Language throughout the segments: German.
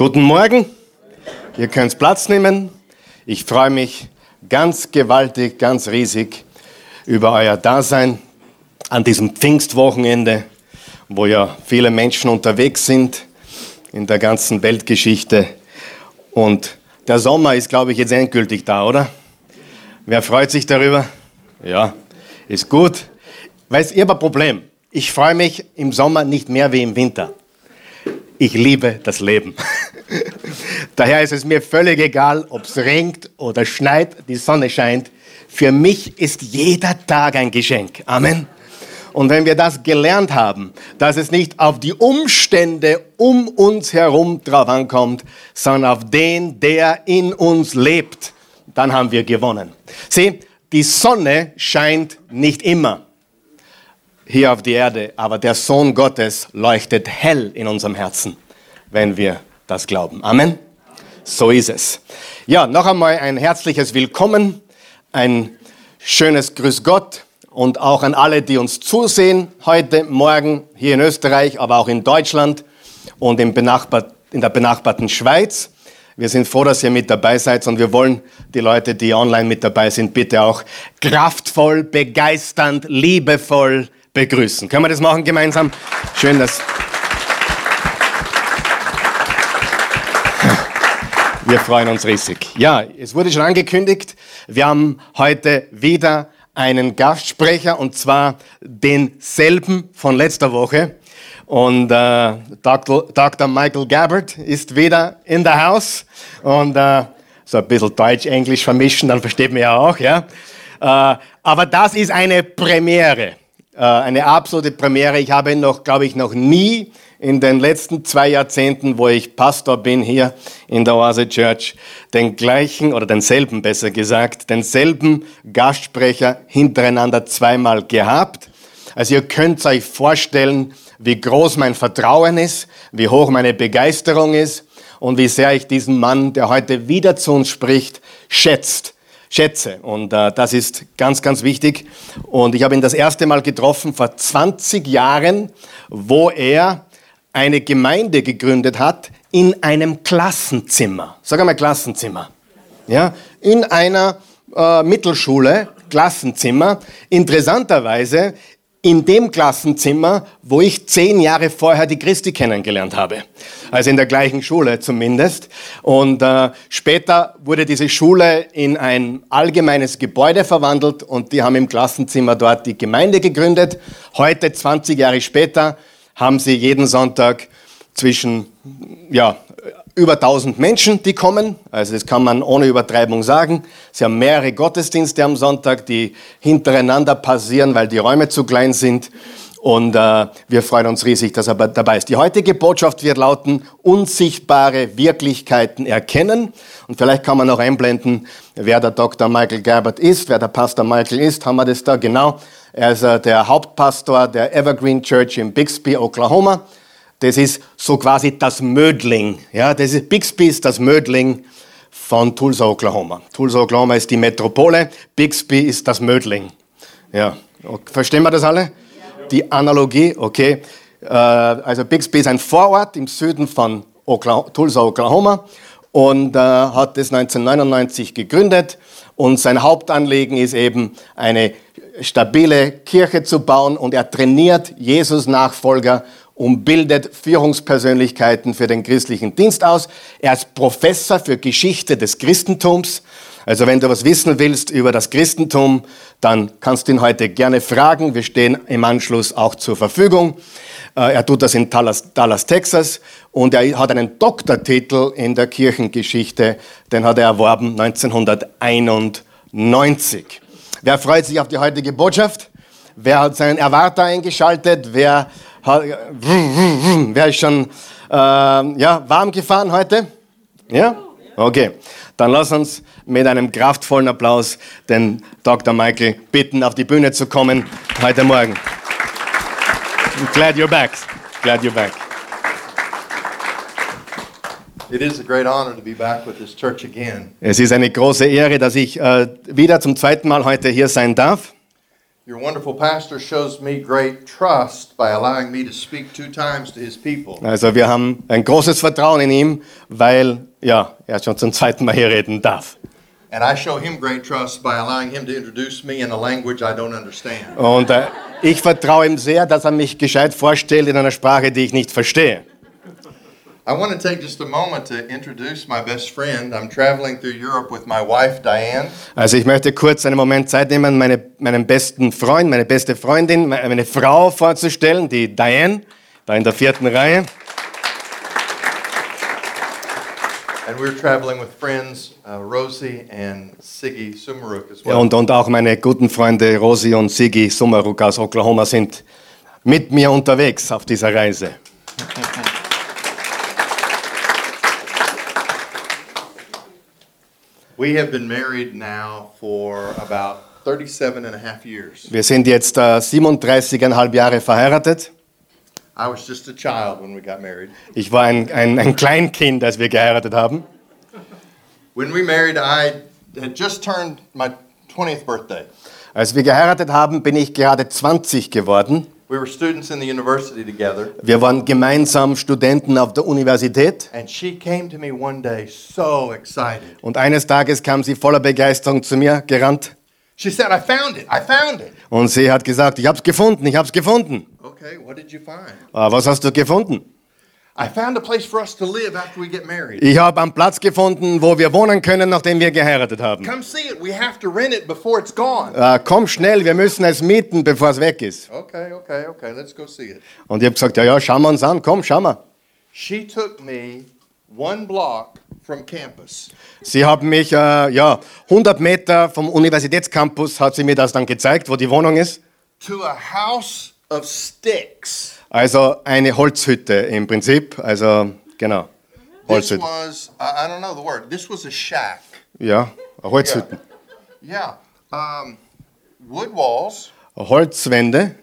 Guten Morgen. Ihr könnt Platz nehmen. Ich freue mich ganz gewaltig, ganz riesig über euer Dasein an diesem Pfingstwochenende, wo ja viele Menschen unterwegs sind in der ganzen Weltgeschichte. Und der Sommer ist, glaube ich, jetzt endgültig da, oder? Wer freut sich darüber? Ja, ist gut. Weißt, ihr habt ein Problem. Ich freue mich im Sommer nicht mehr wie im Winter. Ich liebe das Leben. Daher ist es mir völlig egal, ob es regnet oder schneit, die Sonne scheint. Für mich ist jeder Tag ein Geschenk. Amen. Und wenn wir das gelernt haben, dass es nicht auf die Umstände um uns herum drauf ankommt, sondern auf den, der in uns lebt, dann haben wir gewonnen. Sieh, die Sonne scheint nicht immer hier auf die Erde, aber der Sohn Gottes leuchtet hell in unserem Herzen, wenn wir das glauben. Amen. So ist es. Ja, noch einmal ein herzliches Willkommen, ein schönes Grüß Gott und auch an alle, die uns zusehen heute, morgen hier in Österreich, aber auch in Deutschland und in, der benachbarten Schweiz. Wir sind froh, dass ihr mit dabei seid und wir wollen die Leute, die online mit dabei sind, bitte auch kraftvoll, begeisternd, liebevoll begrüßen. Können wir das machen gemeinsam? Schön, dass... Wir freuen uns riesig. Ja, es wurde schon angekündigt, wir haben heute wieder einen Gastsprecher und zwar denselben von letzter Woche. Und äh, Dr. Dr. Michael Gabbard ist wieder in der Haus und äh, so ein bisschen Deutsch-Englisch vermischen, dann versteht man ja auch, ja. Äh, aber das ist eine Premiere, eine absolute Premiere. Ich habe noch, glaube ich, noch nie in den letzten zwei Jahrzehnten, wo ich Pastor bin hier in der Oase Church, den gleichen oder denselben besser gesagt, denselben Gastsprecher hintereinander zweimal gehabt. Also ihr könnt euch vorstellen, wie groß mein Vertrauen ist, wie hoch meine Begeisterung ist und wie sehr ich diesen Mann, der heute wieder zu uns spricht, schätzt schätze. Und äh, das ist ganz, ganz wichtig. Und ich habe ihn das erste Mal getroffen vor 20 Jahren, wo er eine Gemeinde gegründet hat in einem Klassenzimmer. Sag einmal Klassenzimmer. Ja, in einer äh, Mittelschule, Klassenzimmer. Interessanterweise in dem Klassenzimmer, wo ich zehn Jahre vorher die Christi kennengelernt habe. Also in der gleichen Schule zumindest. Und äh, später wurde diese Schule in ein allgemeines Gebäude verwandelt und die haben im Klassenzimmer dort die Gemeinde gegründet. Heute, 20 Jahre später, haben sie jeden Sonntag zwischen ja, über 1000 Menschen, die kommen. Also das kann man ohne Übertreibung sagen. Sie haben mehrere Gottesdienste am Sonntag, die hintereinander passieren, weil die Räume zu klein sind. Und äh, wir freuen uns riesig, dass er dabei ist. Die heutige Botschaft wird lauten, unsichtbare Wirklichkeiten erkennen. Und vielleicht kann man noch einblenden, wer der Dr. Michael Gerbert ist, wer der Pastor Michael ist. Haben wir das da? Genau. Er ist äh, der Hauptpastor der Evergreen Church in Bixby, Oklahoma. Das ist so quasi das Mödling. Ja, das ist, Bixby ist das Mödling von Tulsa, Oklahoma. Tulsa, Oklahoma ist die Metropole, Bixby ist das Mödling. Ja, verstehen wir das alle? Die Analogie, okay. Äh, also Bixby ist ein Vorort im Süden von Oklahoma, Tulsa, Oklahoma und äh, hat das 1999 gegründet und sein Hauptanliegen ist eben eine stabile Kirche zu bauen und er trainiert Jesus-Nachfolger und bildet Führungspersönlichkeiten für den christlichen Dienst aus. Er ist Professor für Geschichte des Christentums. Also wenn du was wissen willst über das Christentum, dann kannst du ihn heute gerne fragen. Wir stehen im Anschluss auch zur Verfügung. Äh, er tut das in Dallas, Dallas, Texas und er hat einen Doktortitel in der Kirchengeschichte, den hat er erworben 1991. Wer freut sich auf die heutige Botschaft? Wer hat seinen Erwarter eingeschaltet? Wer, wer ist schon äh, ja, warm gefahren heute? Ja? Okay. Dann lass uns mit einem kraftvollen Applaus den Dr. Michael bitten, auf die Bühne zu kommen heute Morgen. Glad you're back. Glad you're back. Es ist eine große Ehre, dass ich äh, wieder zum zweiten Mal heute hier sein darf. Your wonderful pastor shows me great trust by allowing me to speak two times to his people. Also wir haben ein großes Vertrauen in ihm, weil ja, er schon zum zweiten Mal hier reden darf. And I show him great trust by allowing him to introduce me in a language I don't understand. Und äh, ich vertraue ihm sehr, dass er mich gescheit vorstellt in einer Sprache, die ich nicht verstehe. I want to take just a moment to introduce my best friend. I'm traveling through Europe with my wife, Diane. Also ich möchte kurz einen Moment Zeit nehmen, meine, meinen besten Freund, meine beste Freundin, meine Frau vorzustellen, die Diane, da in der vierten Reihe. And we're traveling with friends uh, Rosie and Siggy Sumaruk as Ja, well. und, und auch meine guten Freunde Rosi und Sigi Sumaruk aus Oklahoma sind mit mir unterwegs auf dieser Reise. We have been married now for about 37 and a half years. Wir sind jetzt äh, 37,5 Jahre verheiratet. I was just a child when we got married. Ich war ein, ein, ein Kleinkind, als wir geheiratet haben. When we married, I had just turned my 20th birthday. Als wir geheiratet haben, bin ich gerade 20 geworden. We were students in the university together, Wir waren gemeinsam Studenten auf der Universität. and she came to me one day so excited. Und eines Tages kam sie voller Begeisterung zu mir gerannt. She said, I found it, I found it. Und sie hat gesagt, ich hab's gefunden, ich hab's gefunden. Okay, what did you find? Ah, was hast du gefunden? Ich habe einen Platz gefunden, wo wir wohnen können, nachdem wir geheiratet haben. Come see it. We have to rent it before it's gone. Ah, komm schnell, wir müssen es mieten, bevor es weg ist. Okay, okay, okay, let's go see it. Und ich habe gesagt, ja, ja, schauen wir uns an, komm, schau mal. She took me one block from campus Sie haben mich, äh, ja, 100 Meter vom Universitätscampus hat sie mir das dann gezeigt, wo die Wohnung ist. to a house of sticks. Also eine Holzhütte im Prinzip, also genau, This Holzhütte. was, I don't know the word, this was a shack. Ja, Holzhütten. Yeah. Um, wood walls Holzwände,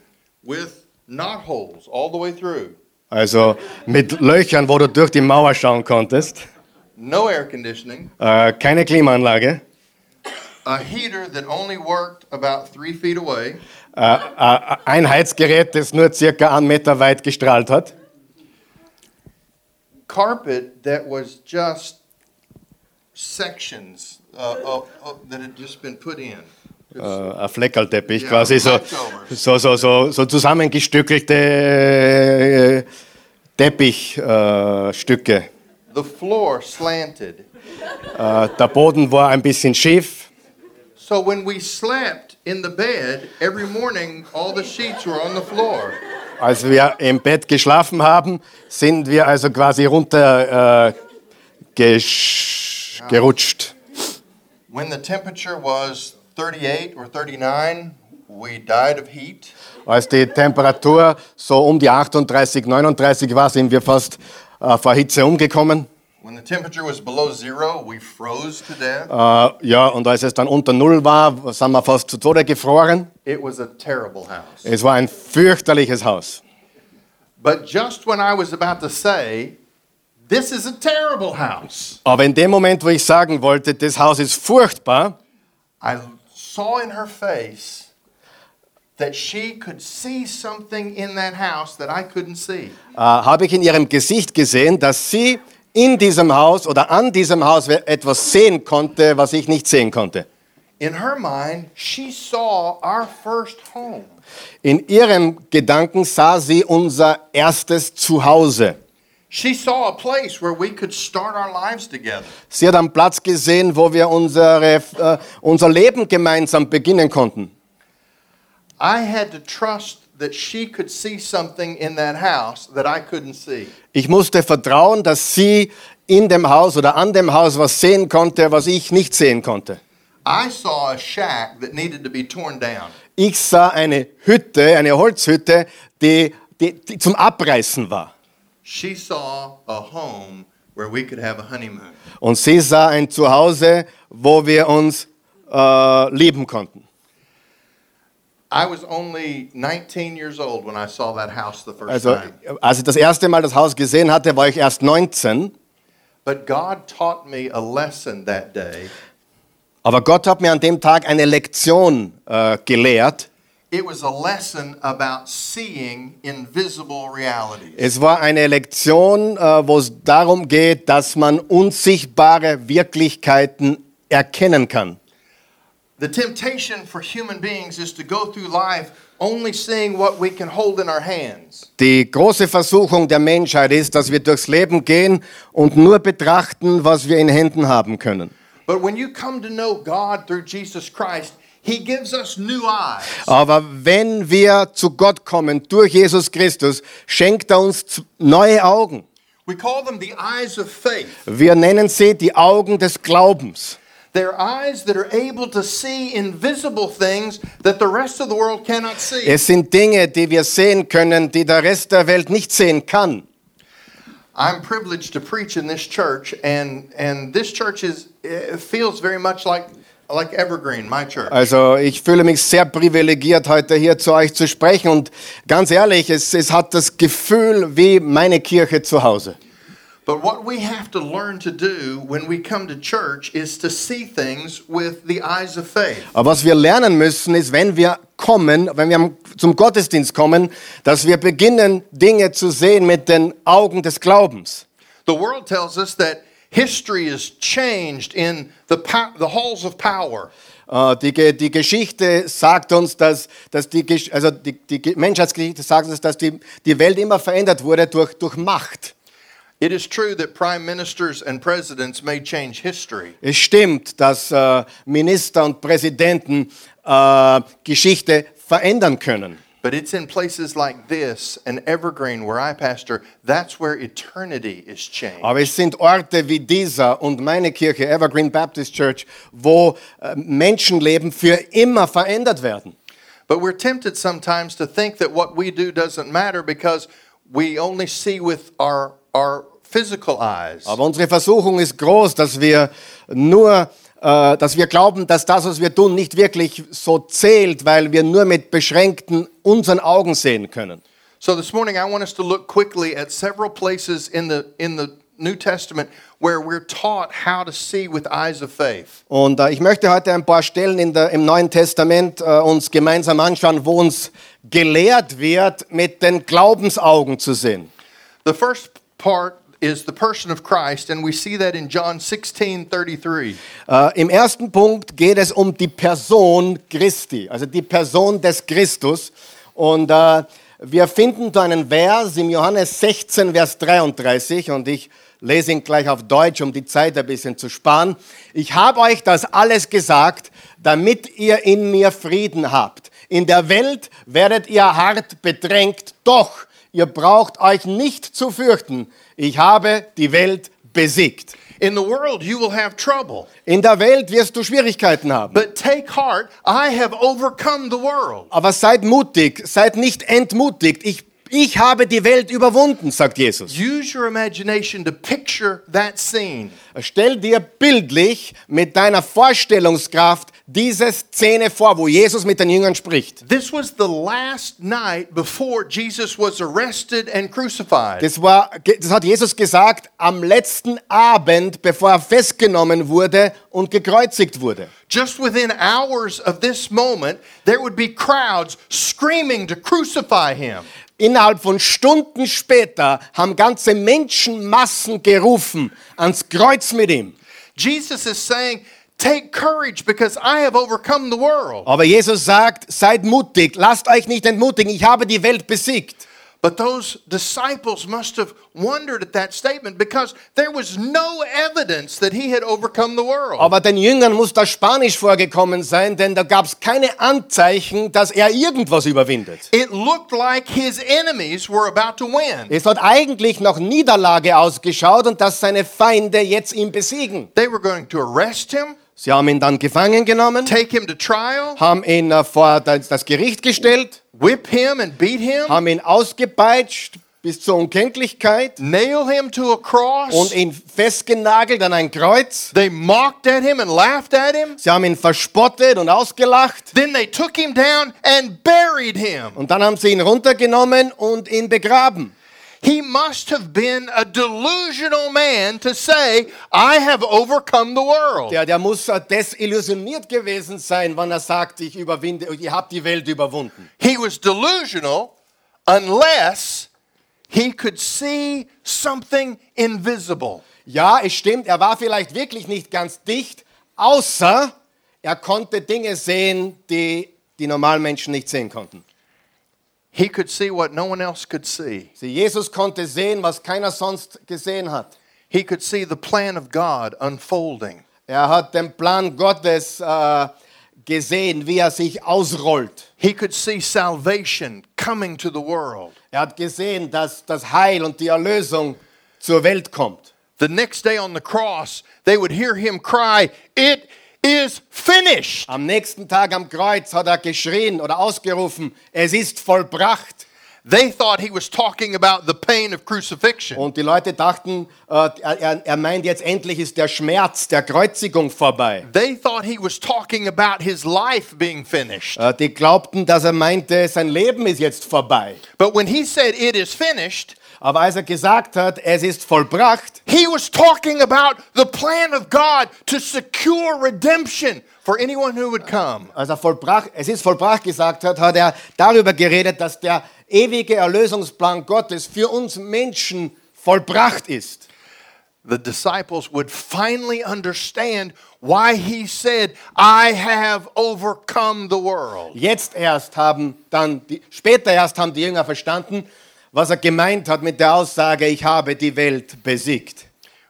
with knot holes all the way through. also mit Löchern, wo du durch die Mauer schauen konntest. No air conditioning. Äh, keine Klimaanlage. A heater that only worked about three feet away. Äh, äh, ein Heizgerät, das nur circa einen Meter weit gestrahlt hat. Carpet that was just sections uh, of, of, that had just been put in. Äh, ein Fleckerlteppich, Ja, quasi so, so, so, so, so zusammengestückelte äh, Teppichstücke. Äh. The floor slanted. äh, der Boden war ein bisschen schief. So when we slept in the bed, every morning all the sheets were on the floor. Als wir im Bett geschlafen haben, sind wir also quasi runter äh, gesch gerutscht. When the temperature was 38 or 39, we died of heat. Als die Temperatur so um die 38, 39 war, sind wir fast äh, vor Hitze umgekommen. When the temperature was below zero, we froze to death. Äh, ja, und als es dann unter Null war, sind wir fast zu Tode gefroren. It was a terrible house. Es war ein fürchterliches Haus. But just when I was about to say, this is a terrible house, Aber in dem Moment, wo ich sagen wollte, das Haus ist furchtbar, I saw in her face that she could see something in that house that I couldn't see. habe ich in ihrem Gesicht gesehen, dass sie in diesem Haus oder an diesem Haus etwas sehen konnte, was ich nicht sehen konnte. In her mind, she saw our first home. In ihrem Gedanken sah sie unser erstes Zuhause. She saw a place where we could start our lives together. Sie hat einen Platz gesehen, wo wir unsere, äh, unser Leben gemeinsam beginnen konnten. I had to trust that she could see something in that house that I couldn't see. Ich musste vertrauen, dass sie in dem Haus oder an dem Haus was sehen konnte, was ich nicht sehen konnte. I saw a shack that needed to be torn down. Ich sah eine Hütte, eine Holzhütte, die, die, die zum Abreißen war. She saw a home where we could have a honeymoon. Und sie sah ein Zuhause, wo wir uns äh, lieben konnten. Also, als ich das erste Mal das Haus gesehen hatte, war ich erst 19. But God taught me a lesson that day Aber Gott hat mir an dem Tag eine Lektion äh, gelehrt. it was a lesson about seeing invisible realities. Es war eine Lektion, äh, wo es darum geht, dass man unsichtbare Wirklichkeiten erkennen kann. The temptation for human beings is to go through life only seeing what we can hold in our hands. Die große Versuchung der Menschheit ist, dass wir durchs Leben gehen und nur betrachten, was wir in Händen haben können. But when you come to know God through Jesus Christ, He gives us new eyes. Aber wenn wir zu Gott kommen durch Jesus Christus, schenkt er uns neue Augen. We call them the eyes of faith. Wir nennen sie die Augen des Glaubens. They're eyes that are able to see invisible things that the rest of the world cannot see. Es sind Dinge, die wir sehen können, die der Rest der Welt nicht sehen kann. I'm privileged to preach in this church, and and this church is it feels very much like like Evergreen, my church. Also ich fühle mich sehr privilegiert, heute hier zu euch zu sprechen. Und ganz ehrlich, es, es hat das Gefühl wie meine Kirche zu Hause. But what we have to learn to do when we come to church is to see things with the eyes of faith. Aber was wir lernen müssen, ist, wenn wir kommen, wenn wir zum Gottesdienst kommen, dass wir beginnen, Dinge zu sehen mit den Augen des Glaubens. The world tells us that history is changed in the the halls of power. Äh, Die, die Geschichte sagt uns, dass, dass die, also die, die Ge- Menschheitsgeschichte sagt uns, dass die, die Welt immer verändert wurde durch, durch Macht. It is true that prime ministers and presidents may change history, Es stimmt, dass äh, Minister und Präsidenten äh, Geschichte verändern können. but it's in places like this and Evergreen, where I pastor, that's where eternity is changed. Aber es sind Orte wie dieser und meine Kirche, Evergreen Baptist Church, wo äh, Menschenleben für immer verändert werden. But we're tempted sometimes to think that what we do doesn't matter because we only see with our, our eyes. Aber unsere Versuchung ist groß, dass wir nur, äh, dass wir glauben, dass das, was wir tun, nicht wirklich so zählt, weil wir nur mit beschränkten unseren Augen sehen können. So this morning I want us to look quickly at several places in the, in the New Testament where we're taught how to see with eyes of faith. Und äh, ich möchte heute ein paar Stellen in der, im Neuen Testament äh, uns gemeinsam anschauen, wo uns gelehrt wird, mit den Glaubensaugen zu sehen. The first part is the person of Christ, and we see that in John 16 33. Äh, Im ersten Punkt geht es um die Person Christi, also die Person des Christus. Und äh, wir finden da einen Vers im Johannes 16, Vers 33 und ich lese ihn gleich auf Deutsch, um die Zeit ein bisschen zu sparen. Ich habe euch das alles gesagt, damit ihr in mir Frieden habt. In der Welt werdet ihr hart bedrängt, doch ihr braucht euch nicht zu fürchten. Ich habe die Welt besiegt. In the world you will have trouble, In der Welt wirst du Schwierigkeiten haben. but take heart, I have overcome the world. Aber seid mutig, seid nicht entmutigt. Ich, ich habe die Welt überwunden, sagt Jesus. Use your imagination to picture that scene. Stell dir bildlich mit deiner Vorstellungskraft diese Szene vor, wo Jesus mit den Jüngern spricht. This was the last night before Jesus was arrested and crucified. Das, war, das hat Jesus gesagt am letzten Abend, bevor er festgenommen wurde und gekreuzigt wurde. Just within hours of this moment, there would be crowds screaming to crucify him. Innerhalb von Stunden später haben ganze Menschenmassen gerufen ans Kreuz mit ihm. Jesus is saying, Take courage because I have overcome the world. Aber Jesus sagt, seid mutig, lasst euch nicht entmutigen, ich habe die Welt besiegt. But those disciples must have wondered at that statement because there was no evidence that he had overcome the world. Aber den Jüngern muss das Spanisch vorgekommen sein, denn da gab es keine Anzeichen, dass er irgendwas überwindet. It looked like his enemies were about to win. Es hat eigentlich nach Niederlage ausgeschaut und dass seine Feinde jetzt ihn besiegen. They were going to arrest him, Sie haben ihn dann gefangen genommen, take him to trial, haben ihn äh, vor das Gericht gestellt, whip him and beat him, haben ihn ausgepeitscht bis zur Unkenntlichkeit nail him to a cross. und ihn festgenagelt an ein Kreuz. They mocked at him and laughed at him. Sie haben ihn verspottet und ausgelacht. Then they took him down and buried him. Und dann haben sie ihn runtergenommen und ihn begraben. He must have been a delusional man to say, I have overcome the world. Der, der muss äh, desillusioniert gewesen sein, wenn er sagt, ich überwinde, ich habe die Welt überwunden. He was delusional unless he could see something invisible. Ja, es stimmt, er war vielleicht wirklich nicht ganz dicht, außer er konnte Dinge sehen, die die normalen Menschen nicht sehen konnten. He could see what no one else could see. Sie, Jesus konnte sehen, was keiner sonst gesehen hat. He could see the plan of God unfolding. Er hat den Plan Gottes äh, gesehen, wie er sich ausrollt. He could see salvation coming to the world. Er hat gesehen, dass das Heil und die Erlösung zur Welt kommt. The next day on the cross, they would hear him cry, It is finished. Am nächsten Tag am Kreuz hat er geschrien oder ausgerufen, es ist vollbracht. They thought he was talking about the pain of crucifixion. Und die Leute dachten, äh, er, er meint jetzt endlich ist der Schmerz der Kreuzigung vorbei. They thought he was talking about his life being finished. Äh, die glaubten, dass er meinte, sein Leben ist jetzt vorbei. But when he said, It is finished, Aber als er gesagt hat, es ist vollbracht, he was talking about the plan of God to secure redemption for anyone who would come. als er vollbracht, es ist vollbracht gesagt hat, hat er darüber geredet, dass der ewige Erlösungsplan Gottes für uns Menschen vollbracht ist. The disciples would finally understand why he said, I have overcome the world. Jetzt erst haben dann, die, später erst haben die Jünger verstanden, was er gemeint hat mit der Aussage, ich habe die Welt besiegt.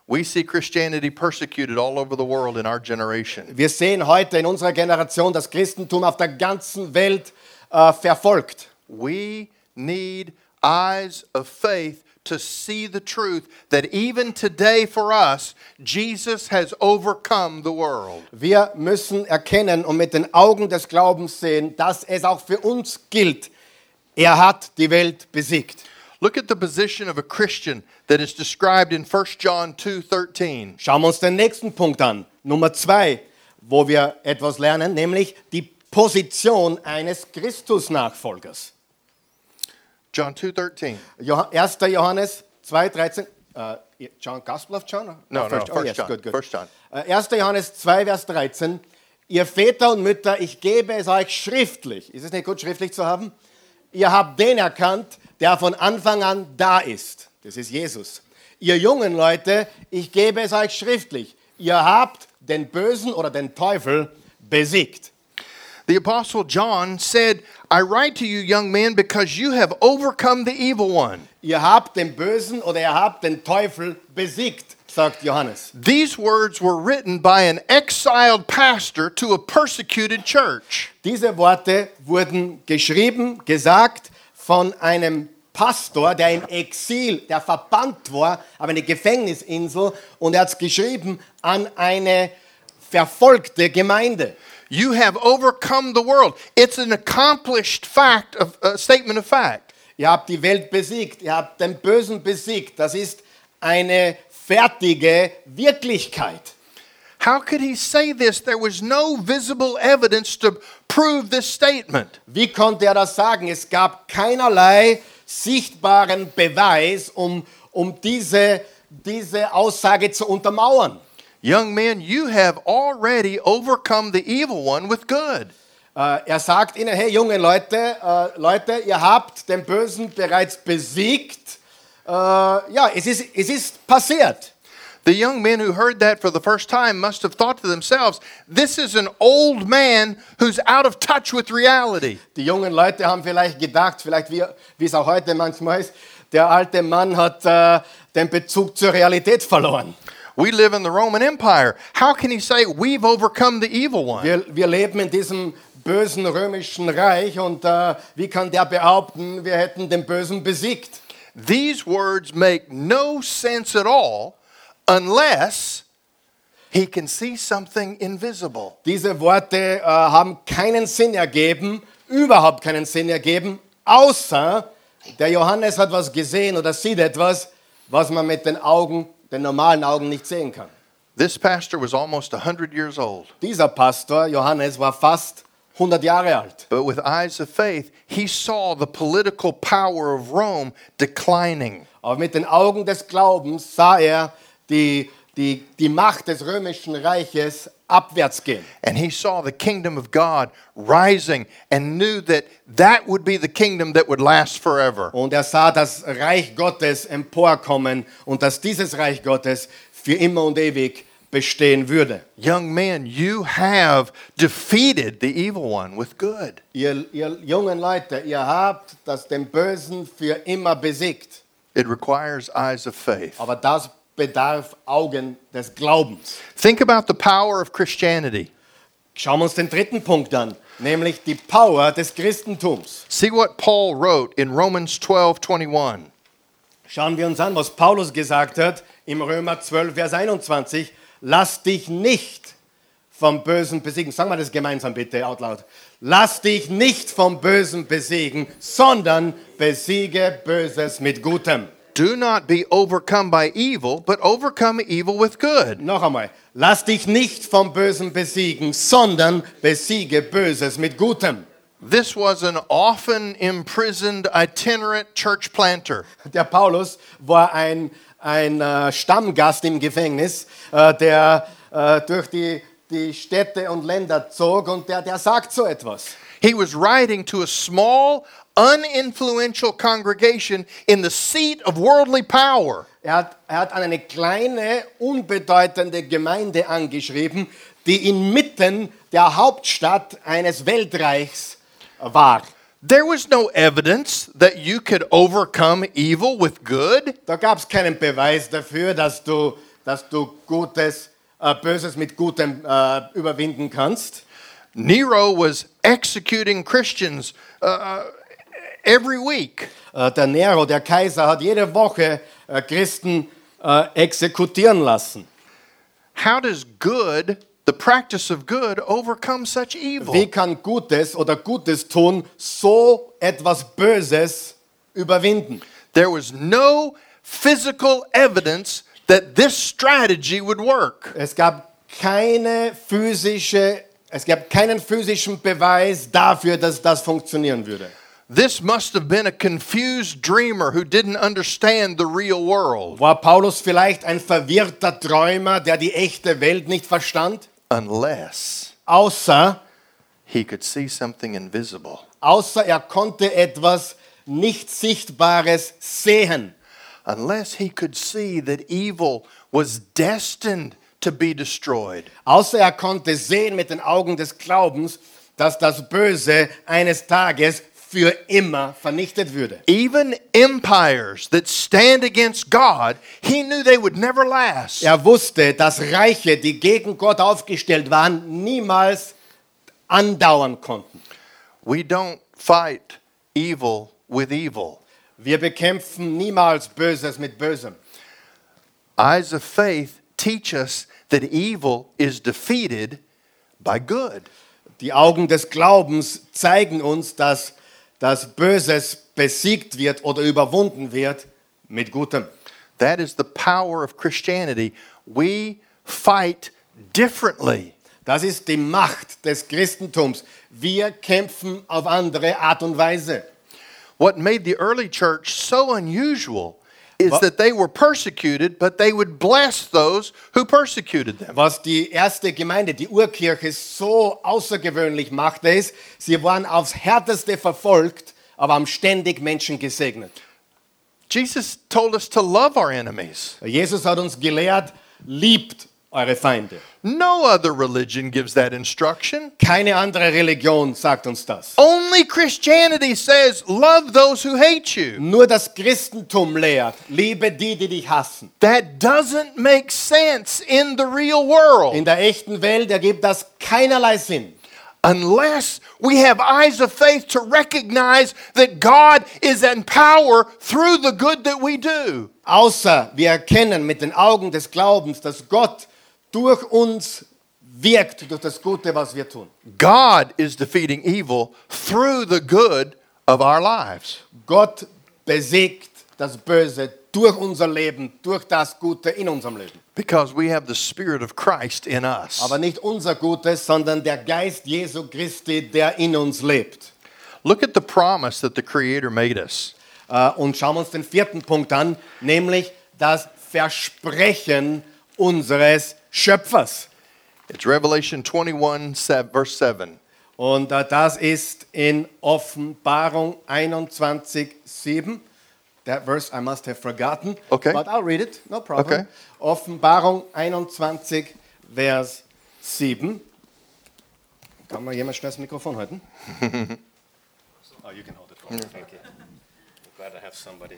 We see Christianity persecuted all over the world in our generation. Wir sehen heute in unserer Generation das Christentum auf der ganzen Welt äh, verfolgt. We need eyes of faith to see the truth that even today for us, Jesus has overcome the world. Wir müssen erkennen und mit den Augen des Glaubens sehen, dass es auch für uns gilt. Er hat die Welt besiegt. Look at the position of a Christian that is described in 1 John 2:13. Schauen wir uns den nächsten Punkt an. Nummer zwei, wo wir etwas lernen, nämlich die Position eines Christusnachfolgers. John 2:13. Joh 1. Johannes 2,13. Uh, John, Gospel of John? No, Oh, no, oh, First yes, John. good, good. First John. Äh, 1. Johannes 2, Vers 13. Ihr Väter und Mütter, ich gebe es euch schriftlich. Ist es nicht gut, schriftlich zu haben? Ihr habt den erkannt, der von Anfang an da ist. Das ist Jesus. Ihr jungen Leute, ich gebe es euch schriftlich. Ihr habt den Bösen oder den Teufel besiegt. The apostle John said, "I write to you young men because you have overcome the evil one." Ihr habt den Bösen oder ihr habt den Teufel besiegt, sagt Johannes. These words were written by an exiled pastor to a persecuted church. Diese Worte wurden geschrieben, gesagt von einem Pastor, der im Exil, der verbannt war, auf eine Gefängnisinsel und er hat es geschrieben an eine verfolgte Gemeinde. You have overcome the world. It's an accomplished fact of a statement of fact. Ihr habt die Welt besiegt, ihr habt den Bösen besiegt. Das ist eine fertige Wirklichkeit. How could he say this? There was no visible evidence to prove this statement. Wie konnte er das sagen? Es gab keinerlei sichtbaren Beweis, um, um diese, diese Aussage zu untermauern. Young men, you have already overcome the evil one with good. Äh, er sagt ihnen, hey junge Leute, äh, Leute, ihr habt den Bösen bereits besiegt. Äh, ja, es ist, es ist passiert. The young men who heard that for the first time must have thought to themselves, this is an old man who's out of touch with reality. Die jungen Leute haben vielleicht gedacht, vielleicht wie, wie es auch heute manchmal ist, der alte Mann hat äh, den Bezug zur Realität verloren. We live in the Roman Empire. How can he say we've overcome the evil one? Wir, wir leben in diesem bösen römischen Reich und äh, wie kann der behaupten, wir hätten den Bösen besiegt? These words make no sense at all unless he can see something invisible. Diese Worte äh, haben keinen Sinn ergeben, überhaupt keinen Sinn ergeben, außer der Johannes hat was gesehen oder sieht etwas, was man mit den Augen, den normalen Augen nicht sehen kann. This pastor was almost 100 years old. Dieser Pastor, Johannes, war fast 100 Jahre alt. But with eyes of faith, he saw the political power of Rome declining. Aber mit den Augen des Glaubens sah er die, die, die Macht des römischen Reiches abwärts gehen. And he saw the kingdom of God rising and knew that that would be the kingdom that would last forever. Und er sah das Reich Gottes emporkommen und dass dieses Reich Gottes für immer und ewig bestehen würde. Young men, you have defeated the evil one with good. Ihr, ihr jungen Leute, ihr habt das den Bösen für immer besiegt. It requires eyes of faith. Aber das bedarf Augen des Glaubens. Think about the power of Christianity. Schauen wir uns den dritten Punkt an, nämlich die Power des Christentums. See what Paul wrote in Romans 12 21. Schauen wir uns an, was Paulus gesagt hat im Römer 12, Vers 21. Lass dich nicht vom Bösen besiegen. Sagen wir das gemeinsam bitte, out loud. Lass dich nicht vom Bösen besiegen, sondern besiege Böses mit Gutem. Do not be overcome by evil, but overcome evil with good. Noch einmal. Lass dich nicht vom Bösen besiegen, sondern besiege Böses mit Gutem. This was an often imprisoned itinerant church planter. Der Paulus war ein, ein äh, Stammgast im Gefängnis, äh, der äh, durch die, die Städte und Länder zog und der, der sagt so etwas. He was writing to a small, uninfluential congregation in the seat of worldly power. Er hat, er hat an eine kleine, unbedeutende Gemeinde angeschrieben, die inmitten der Hauptstadt eines Weltreichs war. There was no evidence that you could overcome evil with good. Da gab es keinen Beweis dafür, dass du, dass du Gutes, äh, Böses mit Gutem äh, überwinden kannst. Nero was executing Christians uh, every week. Äh, der Nero, der Kaiser, hat jede Woche äh, Christen äh, exekutieren lassen. How does good, the practice of good, overcome such evil? Wie kann Gutes oder Gutes tun so etwas Böses überwinden? There was no physical evidence that this strategy would work. Es gab keine physische, es gab keinen physischen Beweis dafür, dass das funktionieren würde. This must have been a confused dreamer who didn't understand the real world. War Paulus vielleicht ein verwirrter Träumer, der die echte Welt nicht verstand? Unless Außer, he could see something invisible. außer er konnte etwas nicht Sichtbares sehen. Unless he could see that evil was destined to be destroyed. Außer er konnte sehen mit den Augen des Glaubens, dass das Böse eines Tages für immer vernichtet würde. Even empires that stand against God, he knew they would never last. Er wusste, dass Reiche, die gegen Gott aufgestellt waren, niemals andauern konnten. We don't fight evil with evil. Wir bekämpfen niemals Böses mit Bösem. Eyes of faith teach us that evil is defeated by good. Die Augen des Glaubens zeigen uns, dass das Böses besiegt wird oder überwunden wird mit Gutem. That is the power of Christianity. We fight differently. Das ist die Macht des Christentums. Wir kämpfen auf andere Art und Weise. What made the early church so unusual is Wa- that they were persecuted, but they would bless those who persecuted them. Was die erste Gemeinde, die Urkirche, so außergewöhnlich machte, ist, sie waren aufs härteste verfolgt, aber haben ständig Menschen gesegnet. Jesus told us to love our enemies. Jesus hat uns gelehrt, liebt eure Feinde. No other religion gives that instruction. Keine andere Religion sagt uns das. Only Christianity says, love those who hate you. Nur das Christentum lehrt, liebe die, die dich hassen. That doesn't make sense in the real world In der echten Welt ergibt das keinerlei Sinn. unless we have eyes of faith to recognize that God is in power through the good that we do. Außer wir erkennen mit den Augen des Glaubens, dass Gott durch uns wirkt, durch das Gute, was wir tun. God is defeating evil through the good of our lives. Gott besiegt das Böse durch unser Leben, durch das Gute in unserem Leben. because we have the Spirit of Christ in us. Aber nicht unser Gutes, sondern der Geist Jesu Christi, der in uns lebt. Look at the promise that the Creator made us. Äh, Und schauen wir uns den vierten Punkt an, nämlich das Versprechen unseres Schöpfers. It's Revelation 21, se- verse 7. Und das ist in Offenbarung 21, 7. That verse I must have forgotten. Okay. But I'll read it, no problem. Okay. Offenbarung 21, Vers 7. Kann mal jemand schnell das Mikrofon halten? oh, you can hold it for me. Thank you. I'm glad I have somebody.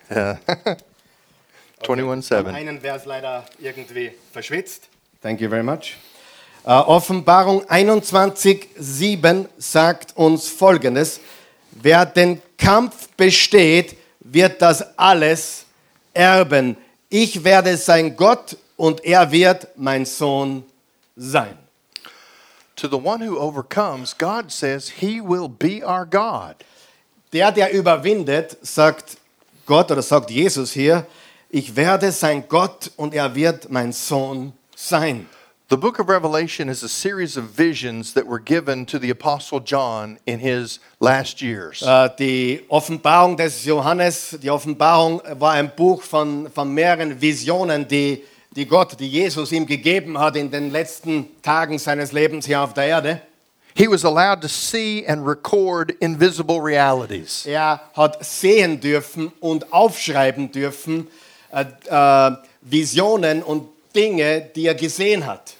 21, Beim 7. einen Vers leider irgendwie verschwitzt. Thank you very much. Äh, Offenbarung 21, 7 sagt uns folgendes: Wer den Kampf besteht, wird das alles erben. Ich werde sein Gott und er wird mein Sohn sein. To the one who overcomes, God says he will be our God. Der, der überwindet, sagt Gott oder sagt Jesus hier, ich werde sein Gott und er wird mein Sohn sein. The book of Revelation is a series of visions that were given to the Apostle John in his last years. Äh, Die Offenbarung des Johannes, die Offenbarung war ein Buch von, von mehreren Visionen, die, die Gott, die Jesus ihm gegeben hat in den letzten Tagen seines Lebens hier auf der Erde. He was allowed to see and record invisible realities. Er hat sehen dürfen und aufschreiben dürfen äh, äh, Visionen und Dinge, die er gesehen hat.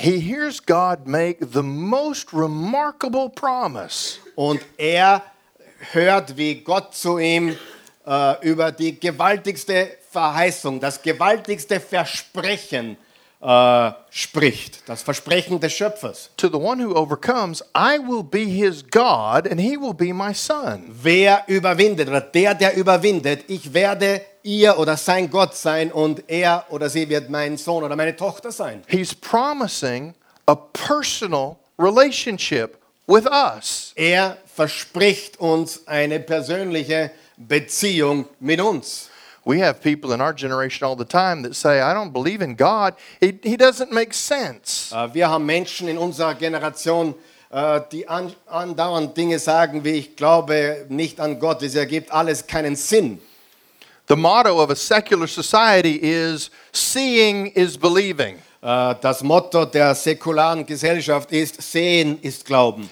He hears God make the most remarkable promise. Und er hört, wie Gott zu ihm äh, über die gewaltigste Verheißung, das gewaltigste Versprechen äh, spricht. Das Versprechen des Schöpfers. To the one who overcomes, I will be his God and he will be my son. Wer überwindet oder der, der überwindet, ich werde ihr oder sein Gott sein und er oder sie wird mein Sohn oder meine Tochter sein. He's promising a personal relationship with us. Er verspricht uns eine persönliche Beziehung mit uns. We have people in our generation all the time that say, I don't believe in God. He, he doesn't make sense. Äh, Wir haben Menschen in unserer Generation, äh, die an, andauernd Dinge sagen wie ich glaube nicht an Gott, es ergibt alles keinen Sinn. The motto of a secular society is seeing is believing. Äh, Das Motto der säkularen Gesellschaft ist Sehen ist Glauben.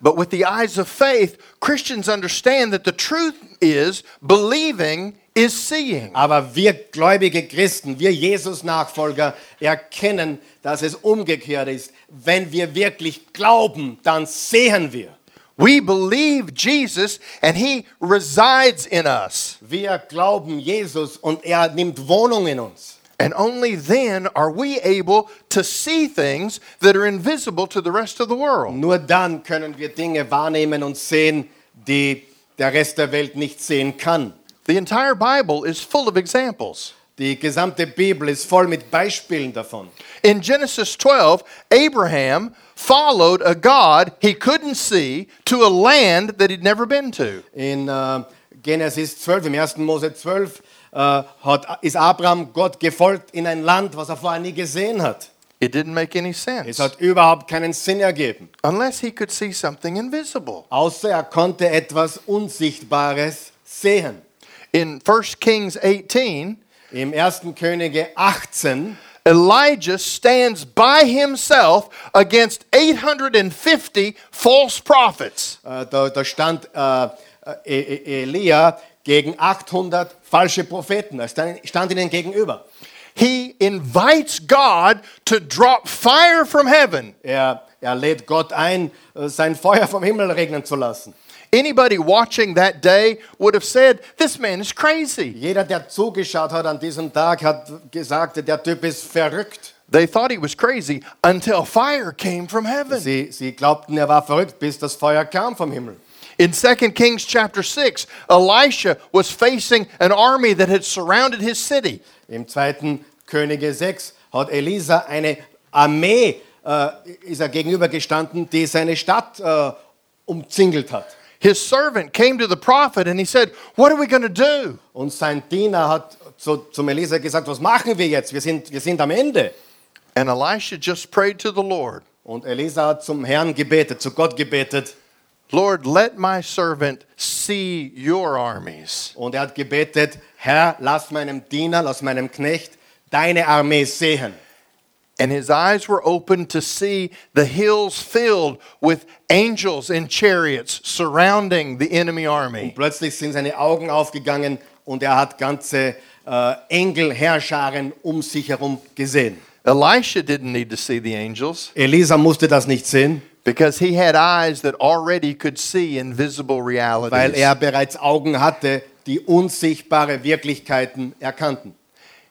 But with the eyes of faith, Christians understand that the truth is believing is seeing. Aber wir gläubige Christen, wir Jesus-Nachfolger erkennen, dass es umgekehrt ist. Wenn wir wirklich glauben, dann sehen wir. We believe Jesus and he resides in us. Wir glauben Jesus und er nimmt Wohnung in uns. And only then are we able to see things that are invisible to the rest of the world. Nur dann können wir Dinge wahrnehmen und sehen, die der Rest der Welt nicht sehen kann. The entire Bible is full of examples. Die gesamte Bibel ist voll mit Beispielen davon. In Genesis 12, Abraham followed a God he couldn't see to a land that he'd never been to. In äh, Genesis 12, im 1. Mose 12, äh, hat, ist Abraham Gott gefolgt in ein Land, was er vorher nie gesehen hat. It didn't make any Es sense hat überhaupt keinen Sinn ergeben, unless he could see something invisible. außer er konnte etwas Unsichtbares sehen. In 1 Kings 18, Im 1. Könige 18 Elijah stands by himself against 850 false prophets. Äh, da, da stand E- Elia gegen 800 falsche Propheten. Er stand, ihnen gegenüber. He invites God to drop fire from heaven. Er, er lädt Gott ein, sein Feuer vom Himmel regnen zu lassen. Anybody watching that day would have said, This man is crazy. Jeder, der zugeschaut hat an diesem Tag, hat gesagt, der Typ ist verrückt. They thought he was crazy until fire came from heaven. Sie, sie glaubten, er war verrückt, bis das Feuer kam vom Himmel. In 2 Kings chapter 6, Elisha was facing an army that had surrounded his city. Im 2. Könige 6 hat Elisa eine Armee äh, ist er gegenübergestanden, die seine Stadt äh, umzingelt hat. His servant came to the prophet and he said, What are we going to do? Und sein Diener hat zu, zum Elisa gesagt, was machen wir jetzt? Wir sind, wir sind am Ende. And Elisha just prayed to the Lord, Und Elisa hat zum Herrn gebetet, zu Gott gebetet. Lord, let my servant see your armies. Und er hat gebetet, Herr, lass meinem Diener, lass meinem Knecht deine Armee sehen. And his eyes were opened to see the hills filled with angels in chariots surrounding the enemy army. Plötzlich sind seine Augen aufgegangen und er hat ganze äh, Engelherrscharen um sich herum gesehen. Elisha didn't need to see the angels Elisa musste das nicht sehen, because he had eyes that already could see invisible weil realities. er bereits Augen hatte, die unsichtbare Wirklichkeiten erkannten.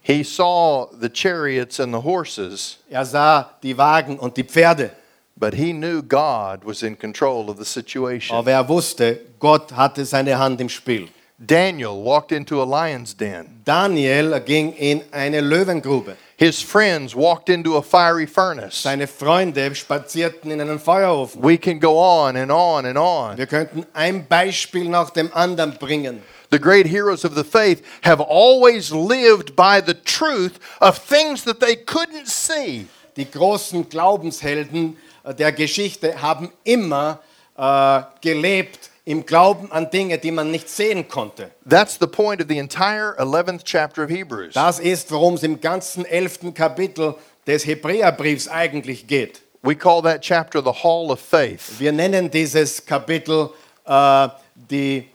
He saw the chariots and the horses, Er sah die Wagen und die Pferde, but he knew God was in control of the situation. aber er wusste, Gott hatte seine Hand im Spiel. Daniel walked into a lion's den. Daniel ging in eine Löwengrube. His friends walked into a fiery furnace. Seine Freunde spazierten in einen Feuerofen. We can go on and on and on. Wir könnten ein Beispiel nach dem anderen bringen. The great heroes of the faith have always lived by the truth of things that they couldn't see. Die großen Glaubenshelden äh, der Geschichte haben immer äh, gelebt im Glauben an Dinge, die man nicht sehen konnte. That's the point of the entire 11th chapter of Hebrews. Das ist, worum es im ganzen elften Kapitel des Hebräerbriefs eigentlich geht. We call that chapter the Hall of Faith. Wir nennen dieses Kapitel äh, die,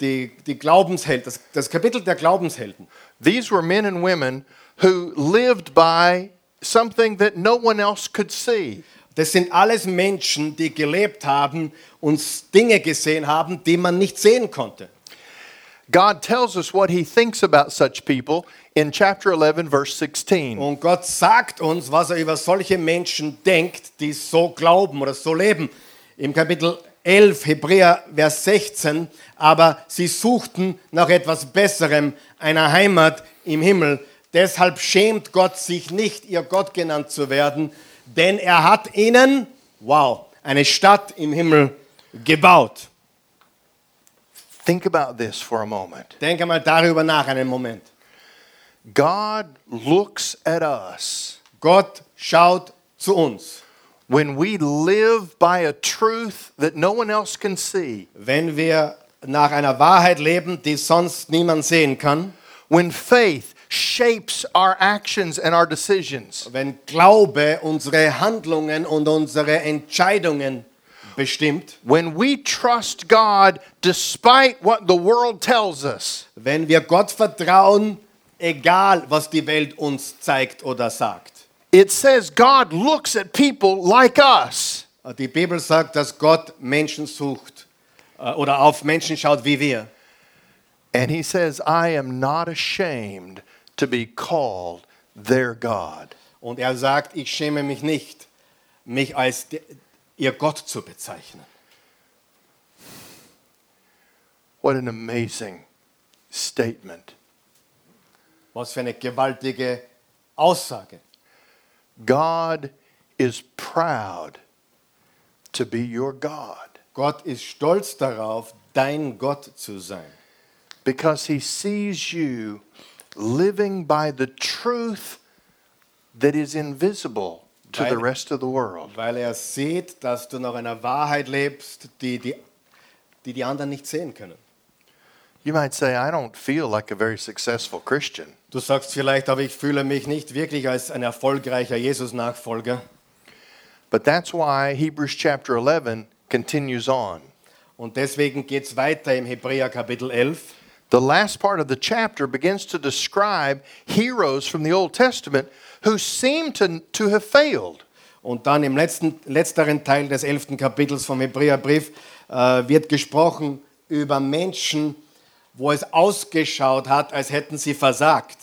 die, die Glaubenshelden, das, das Kapitel der Glaubenshelden. These were men and women who lived by something that no one else could see. Das sind alles Menschen, die gelebt haben und Dinge gesehen haben, die man nicht sehen konnte. God tells us what he thinks about such people in chapter 11, verse 16. Und Gott sagt uns, was er über solche Menschen denkt, die so glauben oder so leben. Im Kapitel 11, Hebräer, Vers 16, aber sie suchten nach etwas Besserem, einer Heimat im Himmel. Deshalb schämt Gott sich nicht, ihr Gott genannt zu werden, denn er hat ihnen, wow, eine Stadt im Himmel gebaut. Think about this for a moment. Denke mal darüber nach einen Moment. God looks at us Gott schaut zu uns. When we live by a truth that no one else can see, Wenn wir nach einer Wahrheit leben, die sonst niemand sehen kann, when faith shapes our actions and our decisions, wenn Glaube unsere Handlungen und unsere Entscheidungen bestimmt, when we trust God despite what the world tells us, wenn wir Gott vertrauen, egal was die Welt uns zeigt oder sagt. It says God looks at people like us. Die Bibel sagt, dass Gott Menschen sucht äh, oder auf Menschen schaut wie wir. And he says, I am not ashamed to be called their God. Und er sagt, ich schäme mich nicht, mich als ihr Gott zu bezeichnen. What an amazing statement. Was für eine gewaltige Aussage. God is proud to be your God Gott ist stolz darauf, dein Gott zu sein. because he sees you living by the truth that is invisible to the Weil- rest of the world. Weil er sieht, dass du nach einer Wahrheit lebst, die die, die, die anderen nicht sehen können. You might say, I don't feel like a very successful Christian. Du sagst vielleicht, aber ich fühle mich nicht wirklich als ein erfolgreicher Jesus-Nachfolger. But that's why Hebrews chapter 11 continues on. Und deswegen geht es weiter im Hebräer Kapitel 11. The last part of the chapter begins to describe heroes from the Old Testament who seem to, to have failed. Und dann im letzten, letzteren Teil des 11. Kapitels vom Hebräerbrief äh, wird gesprochen über Menschen, wo es ausgeschaut hat, als hätten sie versagt.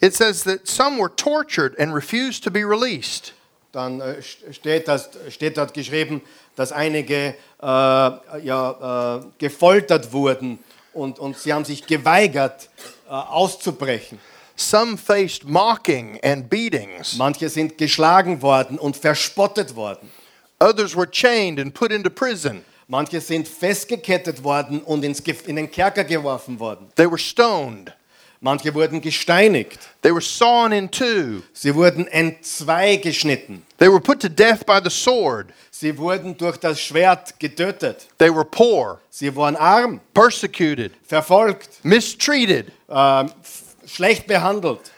It says that some were tortured and refused to be released. Dann äh, st- steht, das, steht dort geschrieben, dass einige äh, ja, äh, gefoltert wurden und, und sie haben sich geweigert, äh, auszubrechen. Some faced mocking and beatings. Manche sind geschlagen worden und verspottet worden. Others were chained and put into prison. Manche sind festgekettet worden und ins, in den Kerker geworfen worden. They were stoned. Manche wurden gesteinigt. They were sawn in two. Sie wurden entzwei geschnitten. They were put to death by the sword. Sie wurden durch das Schwert getötet. They were poor, Sie waren arm, persecuted, verfolgt, mistreated. f- schlecht behandelt.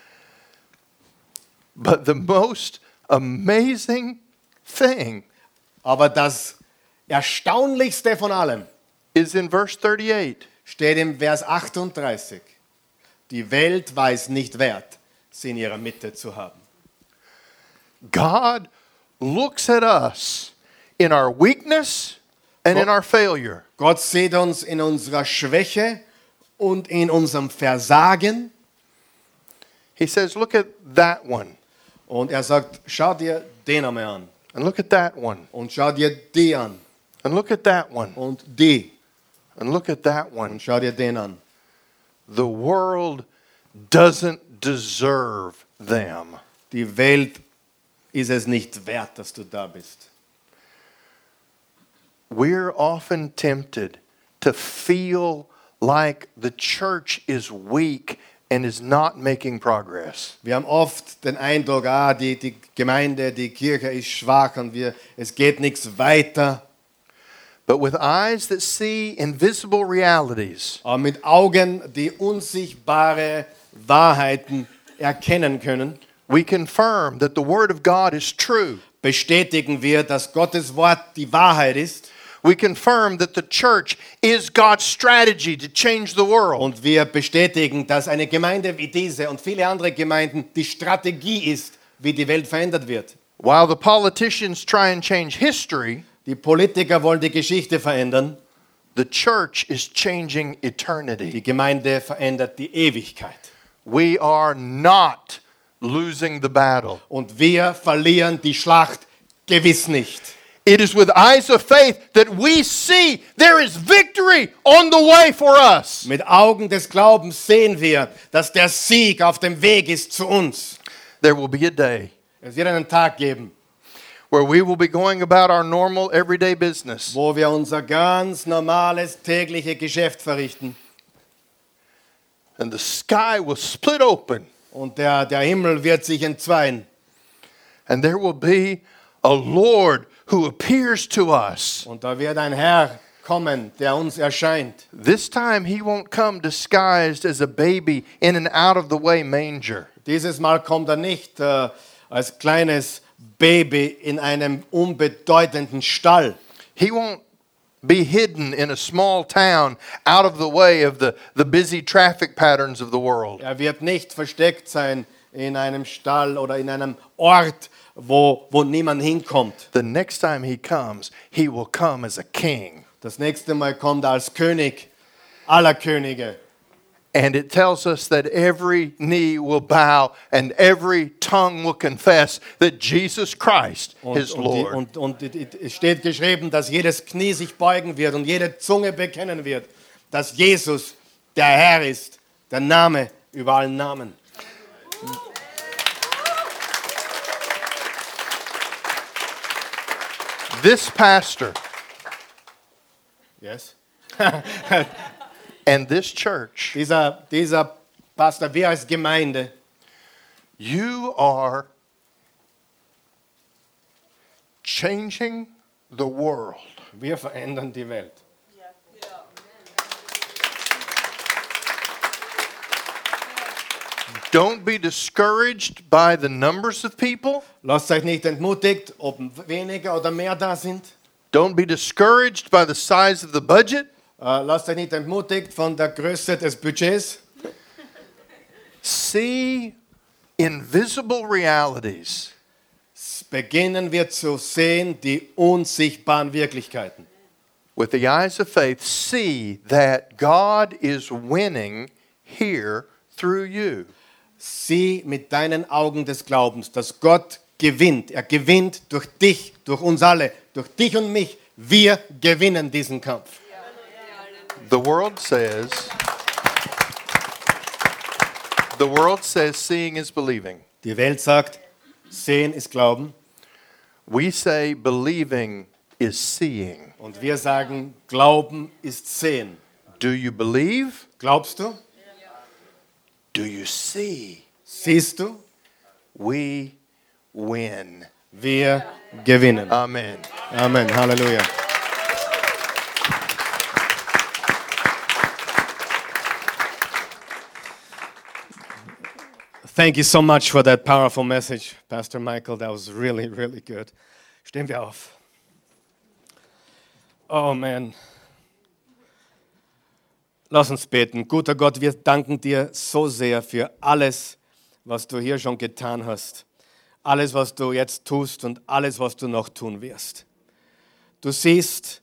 But the most amazing thing Aber das Erstaunlichste von allem is in verse 38. steht im Vers 38. Die Welt weiß nicht wert, sie in ihrer Mitte zu haben. God looks at us in our weakness and in our failure. Gott sieht uns in unserer Schwäche und in unserem Versagen He says, Look at that one, und er sagt, schau dir den einmal an and look at that one, und schau dir die an and look at that one, und die and look at that one. und schau dir den an. The world doesn't deserve them. Die Welt ist es nicht wert, dass du da bist. We're often tempted to feel like the church is weak and is not making progress. Wir haben oft den Eindruck, ah, die, die Gemeinde, die Kirche ist schwach und wir, es geht nichts weiter. But with eyes that see invisible realities, Aber mit Augen, die unsichtbare Wahrheiten erkennen können, we confirm that the Word of God is true. bestätigen wir, dass Gottes Wort die Wahrheit ist. We confirm that the church is God's strategy to change the world. Und wir bestätigen, dass eine Gemeinde wie diese und viele andere Gemeinden die Strategie ist, wie die Welt verändert wird. While the politicians try and change history, Die Politiker wollen die Geschichte verändern, the church is changing die eternity. Gemeinde verändert die Ewigkeit. We are not losing the battle. Und wir verlieren die Schlacht gewiss nicht. It is with eyes of faith that we see there is victory on the way for us. Mit Augen des Glaubens sehen wir, dass der Sieg auf dem Weg ist zu uns. There will be a day Es wird einen Tag geben, where we will be going about our normal everyday business. wo wir unser ganz normales tägliche Geschäft verrichten And the sky will split open, und der, der Himmel wird sich entzweien and there will be a Lord who appears to us. und da wird ein Herr kommen, der uns erscheint. This time, he won't come disguised as a baby in an out of the way manger. Dieses Mal kommt er nicht äh, als kleines Baby in einem unbedeutenden Stall. He won't be hidden in a small town out of the way of the, the busy traffic patterns of the world. Er wird nicht versteckt sein in einem Stall oder in einem Ort, wo, wo niemand hinkommt. The next time he comes, he will come as a king. Das nächste Mal kommt er als König aller Könige. And it tells us that every knee will bow and every tongue will confess that Jesus Christ Und, is und, die, Lord. und, und es steht geschrieben, dass jedes Knie sich beugen wird und jede Zunge bekennen wird, dass Jesus der Herr ist, der Name über allen Namen. This pastor Yes. and this church, Dieser, dieser Pastor, wir als Gemeinde, you are changing the world. wir verändern die Welt. Don't be discouraged by the numbers of people. Lasst euch nicht entmutigt, ob weniger oder mehr da sind. Don't be discouraged by the size of the budget. Äh, lasst euch nicht entmutigt von der Größe des Budgets. See invisible realities. Beginnen wir zu sehen die unsichtbaren Wirklichkeiten. With the eyes of faith, see that God is winning here through you. Sieh mit deinen Augen des Glaubens, dass Gott gewinnt. Er gewinnt durch dich, durch uns alle, durch dich und mich. Wir gewinnen diesen Kampf. The world says, the world says seeing is believing. Die Welt sagt, sehen ist Glauben. We say believing is seeing. Und wir sagen, Glauben ist Sehen. Do you believe? Glaubst du? Do you see? Siehst du? We win. Wir gewinnen. Amen. Amen. Halleluja. Thank you so much for that powerful message, Pastor Michael. That was really, really good. Stehen wir auf. Oh man. Lass uns beten. Guter Gott, wir danken dir so sehr für alles, was du hier schon getan hast. Alles, was du jetzt tust und alles, was du noch tun wirst. Du siehst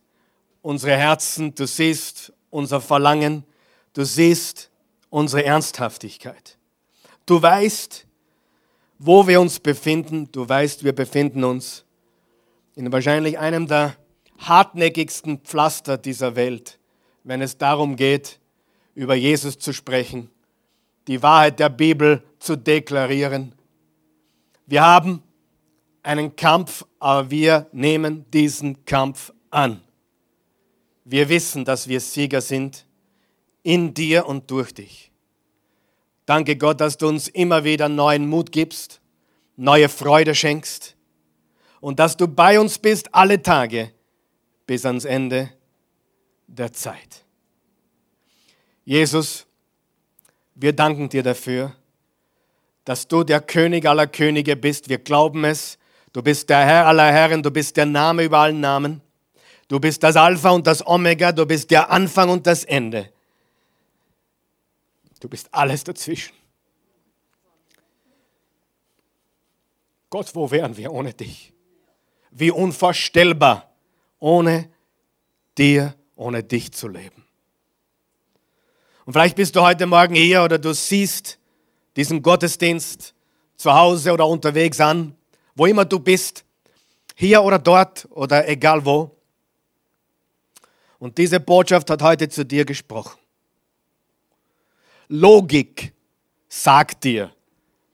unsere Herzen, du siehst unser Verlangen, du siehst unsere Ernsthaftigkeit. Du weißt, wo wir uns befinden. Du weißt, wir befinden uns in wahrscheinlich einem der hartnäckigsten Pflaster dieser Welt, wenn es darum geht, über Jesus zu sprechen, die Wahrheit der Bibel zu deklarieren. Wir haben einen Kampf, aber wir nehmen diesen Kampf an. Wir wissen, dass wir Sieger sind in dir und durch dich. Danke Gott, dass du uns immer wieder neuen Mut gibst, neue Freude schenkst und dass du bei uns bist alle Tage bis ans Ende der Zeit. Jesus, wir danken dir dafür, dass du der König aller Könige bist. Wir glauben es. Du bist der Herr aller Herren, du bist der Name über allen Namen. Du bist das Alpha und das Omega, du bist der Anfang und das Ende. Du bist alles dazwischen. Gott, wo wären wir ohne dich? Wie unvorstellbar, ohne dir, ohne dich zu leben. Und vielleicht bist du heute Morgen hier oder du siehst diesen Gottesdienst zu Hause oder unterwegs an, wo immer du bist, hier oder dort oder egal wo. Und diese Botschaft hat heute zu dir gesprochen. Logik sagt dir,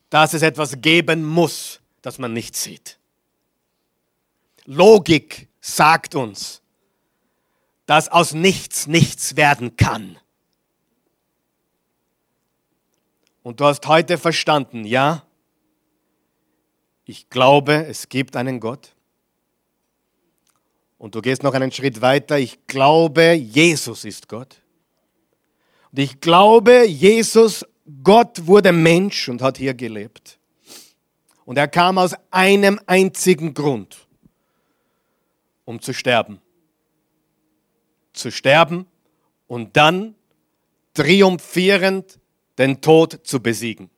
dass es etwas geben muss, das man nicht sieht. Logik sagt uns, dass aus nichts nichts werden kann. Und du hast heute verstanden, ja, ich glaube, es gibt einen Gott. Und du gehst noch einen Schritt weiter, ich glaube, Jesus ist Gott. Und ich glaube, Jesus, Gott wurde Mensch und hat hier gelebt. Und er kam aus einem einzigen Grund, um zu sterben. Zu sterben und dann triumphierend den Tod zu besiegen.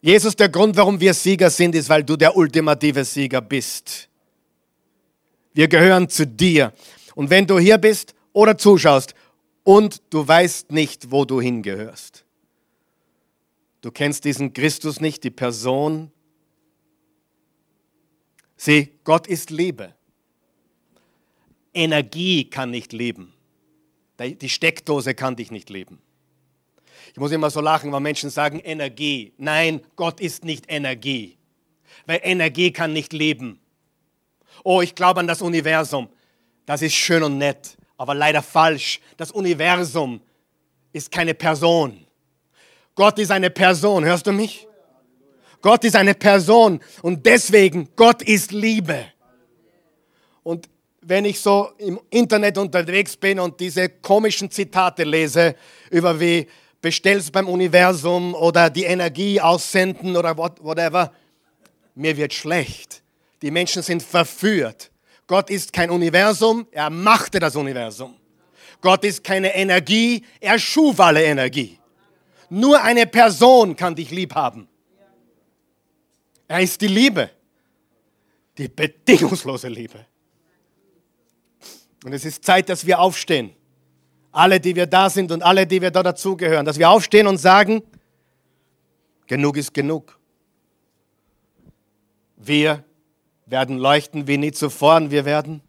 Jesus, der Grund, warum wir Sieger sind, ist, weil du der ultimative Sieger bist. Wir gehören zu dir. Und wenn du hier bist oder zuschaust und du weißt nicht, wo du hingehörst. Du kennst diesen Christus nicht, die Person. Sieh, Gott ist Liebe. Energie kann nicht leben. Die Steckdose kann dich nicht leben. Ich muss immer so lachen, wenn Menschen sagen Energie. Nein, Gott ist nicht Energie. Weil Energie kann nicht leben. Oh, ich glaube an das Universum. Das ist schön und nett aber leider falsch. Das Universum ist keine Person. Gott ist eine Person, hörst du mich? Gott ist eine Person und deswegen, Gott ist Liebe. Und wenn ich so im Internet unterwegs bin und diese komischen Zitate lese über wie bestellst beim Universum oder die Energie aussenden oder whatever, mir wird schlecht. Die Menschen sind verführt. Gott ist kein Universum, er machte das Universum. Gott ist keine Energie, er schuf alle Energie. Nur eine Person kann dich lieb haben. Er ist die Liebe, die bedingungslose Liebe. Und es ist Zeit, dass wir aufstehen. Alle, die wir da sind und alle, die wir da dazugehören, dass wir aufstehen und sagen, genug ist genug. Wir werden leuchten wie nie zuvor und wir werden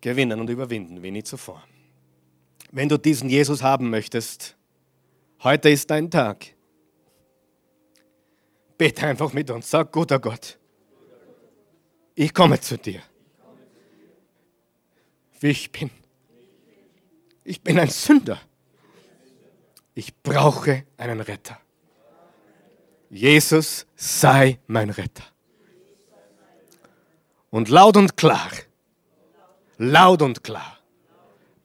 gewinnen und überwinden wie nie zuvor. Wenn du diesen Jesus haben möchtest, heute ist dein Tag. Bete einfach mit uns. Sag, guter Gott, ich komme zu dir. Wie ich bin. Ich bin ein Sünder. Ich brauche einen Retter. Jesus sei mein Retter. Und laut und klar, laut und klar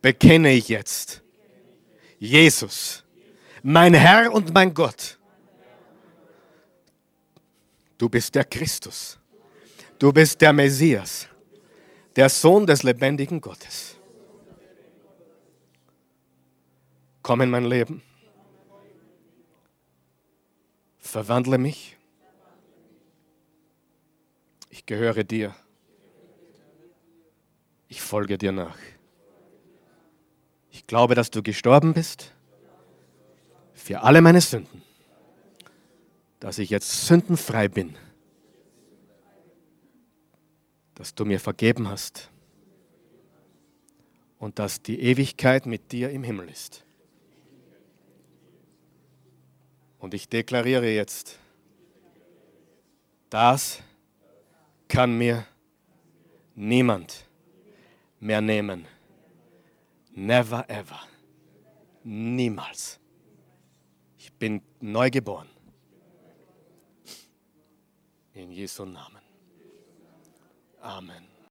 bekenne ich jetzt, Jesus, mein Herr und mein Gott, du bist der Christus, du bist der Messias, der Sohn des lebendigen Gottes. Komm in mein Leben, verwandle mich, ich gehöre dir. Ich folge dir nach. Ich glaube, dass du gestorben bist für alle meine Sünden, dass ich jetzt sündenfrei bin, dass du mir vergeben hast und dass die Ewigkeit mit dir im Himmel ist. Und ich deklariere jetzt, das kann mir niemand mehr nehmen. Never ever. Niemals. Ich bin neu geboren. In Jesu Namen. Amen.